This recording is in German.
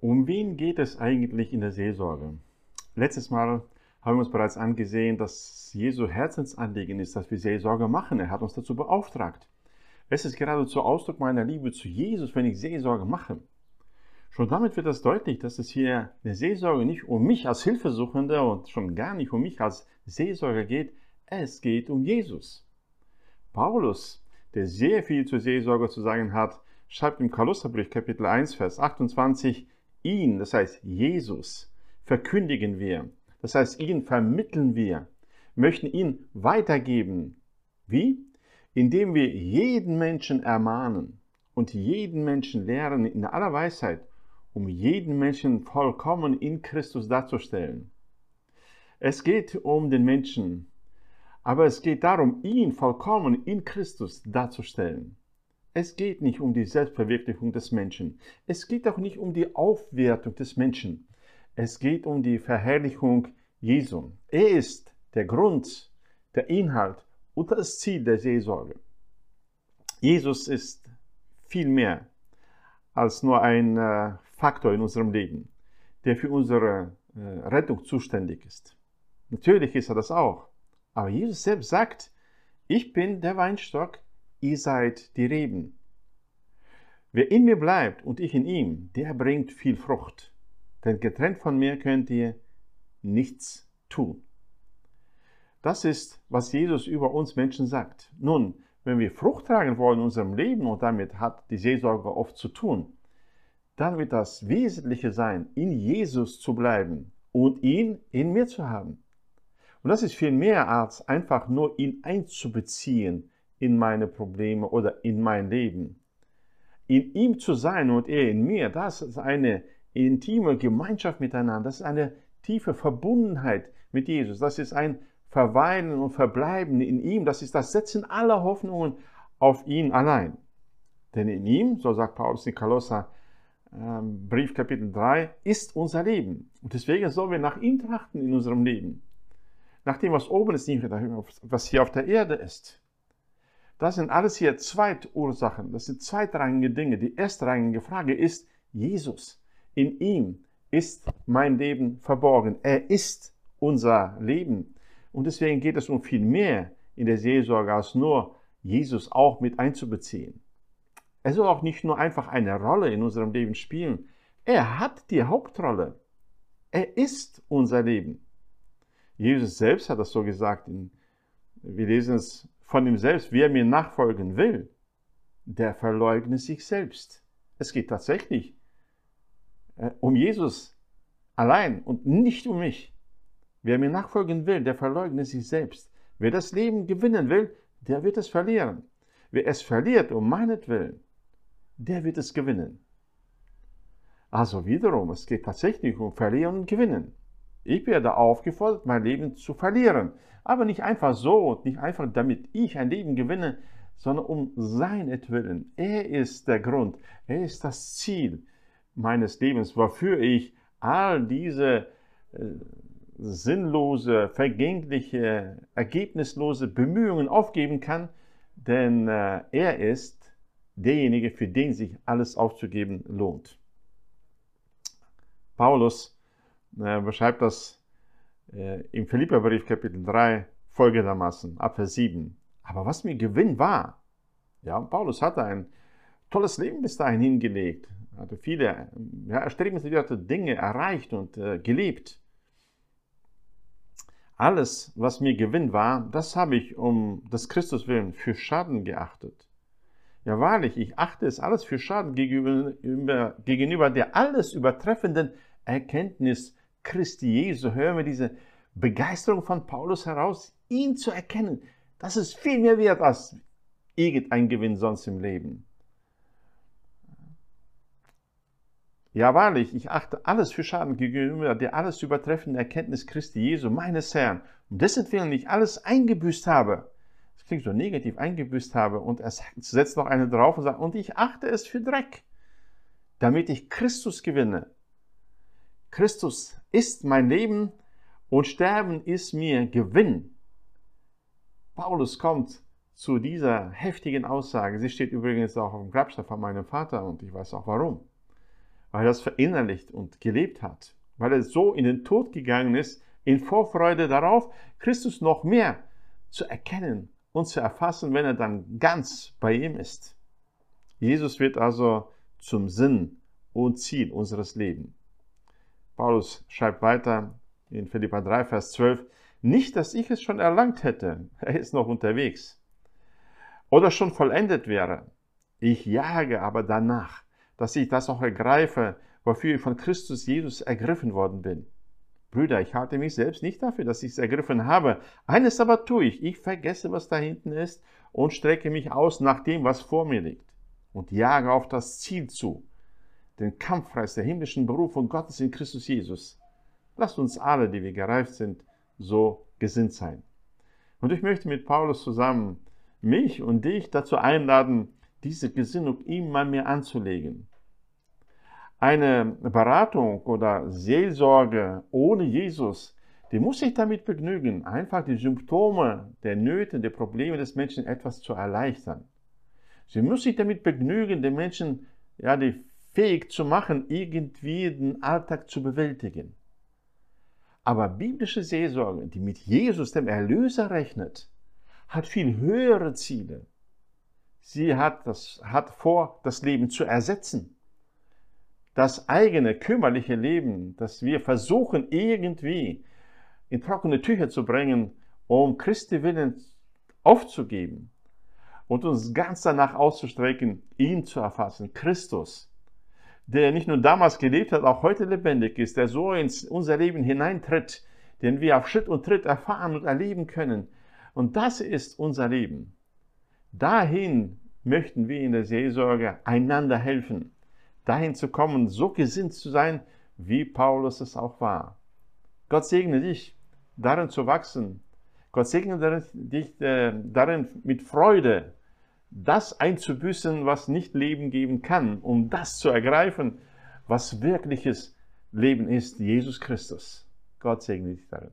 Um wen geht es eigentlich in der Seelsorge? Letztes Mal haben wir uns bereits angesehen, dass Jesu Herzensanliegen ist, dass wir Seelsorge machen. Er hat uns dazu beauftragt. Es ist geradezu Ausdruck meiner Liebe zu Jesus, wenn ich Seelsorge mache. Schon damit wird das deutlich, dass es hier in der Seelsorge nicht um mich als Hilfesuchender und schon gar nicht um mich als Seelsorger geht. Es geht um Jesus. Paulus, der sehr viel zur Seelsorge zu sagen hat, schreibt im Kolosserbrief Kapitel 1, Vers 28, ihn, das heißt Jesus, verkündigen wir. Das heißt, ihn vermitteln wir, möchten ihn weitergeben. Wie? Indem wir jeden Menschen ermahnen und jeden Menschen lehren in aller Weisheit, um jeden Menschen vollkommen in Christus darzustellen. Es geht um den Menschen, aber es geht darum, ihn vollkommen in Christus darzustellen. Es geht nicht um die Selbstverwirklichung des Menschen. Es geht auch nicht um die Aufwertung des Menschen. Es geht um die Verherrlichung Jesu. Er ist der Grund, der Inhalt und das Ziel der Seelsorge. Jesus ist viel mehr als nur ein äh, Faktor in unserem Leben, der für unsere äh, Rettung zuständig ist. Natürlich ist er das auch. Aber Jesus selbst sagt, ich bin der Weinstock, ihr seid die Reben. Wer in mir bleibt und ich in ihm, der bringt viel Frucht. Denn getrennt von mir könnt ihr nichts tun. Das ist, was Jesus über uns Menschen sagt. Nun, wenn wir Frucht tragen wollen in unserem Leben, und damit hat die Seelsorge oft zu tun, dann wird das Wesentliche sein, in Jesus zu bleiben und ihn in mir zu haben. Und das ist viel mehr als einfach nur ihn einzubeziehen in meine Probleme oder in mein Leben. In ihm zu sein und er in mir, das ist eine intime Gemeinschaft miteinander, das ist eine tiefe Verbundenheit mit Jesus, das ist ein Verweilen und Verbleiben in ihm, das ist das Setzen aller Hoffnungen auf ihn allein. Denn in ihm, so sagt Paulus in Kolosser, ähm, Brief Kapitel 3, ist unser Leben. Und deswegen sollen wir nach ihm trachten in unserem Leben. Nach dem, was oben ist, nicht was hier auf der Erde ist. Das sind alles hier Zweitursachen, das sind zweitrangige Dinge. Die erstrangige Frage ist Jesus. In ihm ist mein Leben verborgen. Er ist unser Leben. Und deswegen geht es um viel mehr in der Seelsorge als nur Jesus auch mit einzubeziehen. Er soll auch nicht nur einfach eine Rolle in unserem Leben spielen. Er hat die Hauptrolle. Er ist unser Leben. Jesus selbst hat das so gesagt. wir lesen es von ihm selbst, wer mir nachfolgen will, der verleugne sich selbst. Es geht tatsächlich äh, um Jesus allein und nicht um mich. Wer mir nachfolgen will, der verleugne sich selbst. Wer das Leben gewinnen will, der wird es verlieren. Wer es verliert um meinetwillen, der wird es gewinnen. Also wiederum, es geht tatsächlich um Verlieren und Gewinnen. Ich werde aufgefordert, mein Leben zu verlieren. Aber nicht einfach so, nicht einfach damit ich ein Leben gewinne, sondern um seinetwillen. Er ist der Grund, er ist das Ziel meines Lebens, wofür ich all diese äh, sinnlose, vergängliche, ergebnislose Bemühungen aufgeben kann, denn äh, er ist derjenige, für den sich alles aufzugeben lohnt. Paulus beschreibt das äh, im Philipperbrief Kapitel 3 folgendermaßen, ab Vers 7. Aber was mir Gewinn war, ja, Paulus hatte ein tolles Leben bis dahin hingelegt, hatte viele ja, erstrebenswerte Dinge erreicht und äh, gelebt. Alles, was mir Gewinn war, das habe ich um des Christus willen für Schaden geachtet. Ja wahrlich, ich achte es alles für Schaden gegenüber, gegenüber der alles übertreffenden Erkenntnis Christi Jesu hören wir diese Begeisterung von Paulus heraus, ihn zu erkennen. Das ist viel mehr wert als irgendein Gewinn sonst im Leben. Ja, wahrlich, ich achte alles für Schaden gegenüber der alles übertreffenden Erkenntnis Christi Jesu, meines Herrn, um dessen Willen ich alles eingebüßt habe. Das klingt so negativ, eingebüßt habe. Und er setzt noch eine drauf und sagt, und ich achte es für Dreck, damit ich Christus gewinne Christus ist mein Leben und Sterben ist mir Gewinn. Paulus kommt zu dieser heftigen Aussage. Sie steht übrigens auch auf dem Grabstein von meinem Vater und ich weiß auch warum. weil er das verinnerlicht und gelebt hat, weil er so in den Tod gegangen ist, in Vorfreude darauf, Christus noch mehr zu erkennen und zu erfassen, wenn er dann ganz bei ihm ist. Jesus wird also zum Sinn und Ziel unseres Lebens. Paulus schreibt weiter in Philippa 3, Vers 12, nicht, dass ich es schon erlangt hätte, er ist noch unterwegs, oder schon vollendet wäre. Ich jage aber danach, dass ich das auch ergreife, wofür ich von Christus Jesus ergriffen worden bin. Brüder, ich halte mich selbst nicht dafür, dass ich es ergriffen habe. Eines aber tue ich, ich vergesse, was da hinten ist und strecke mich aus nach dem, was vor mir liegt und jage auf das Ziel zu, den Kampfpreis der himmlischen Berufung Gottes in Christus Jesus. Lasst uns alle, die wir gereift sind, so gesinnt sein. Und ich möchte mit Paulus zusammen mich und dich dazu einladen, diese Gesinnung ihm mal mehr anzulegen. Eine Beratung oder Seelsorge ohne Jesus, die muss sich damit begnügen, einfach die Symptome der Nöte, der Probleme des Menschen etwas zu erleichtern. Sie muss sich damit begnügen, den Menschen ja, die fähig zu machen, irgendwie den Alltag zu bewältigen. Aber biblische Seelsorge, die mit Jesus, dem Erlöser, rechnet, hat viel höhere Ziele. Sie hat, das, hat vor, das Leben zu ersetzen. Das eigene kümmerliche Leben, das wir versuchen irgendwie in trockene Tücher zu bringen, um Christi willen aufzugeben und uns ganz danach auszustrecken, ihn zu erfassen, Christus, der nicht nur damals gelebt hat, auch heute lebendig ist, der so ins unser Leben hineintritt, den wir auf Schritt und Tritt erfahren und erleben können. Und das ist unser Leben. Dahin möchten wir in der Seelsorge einander helfen, dahin zu kommen, so gesinnt zu sein, wie Paulus es auch war. Gott segne dich, darin zu wachsen. Gott segne dich äh, darin mit Freude, das einzubüßen, was nicht Leben geben kann, um das zu ergreifen, was wirkliches Leben ist, Jesus Christus. Gott segne dich darin.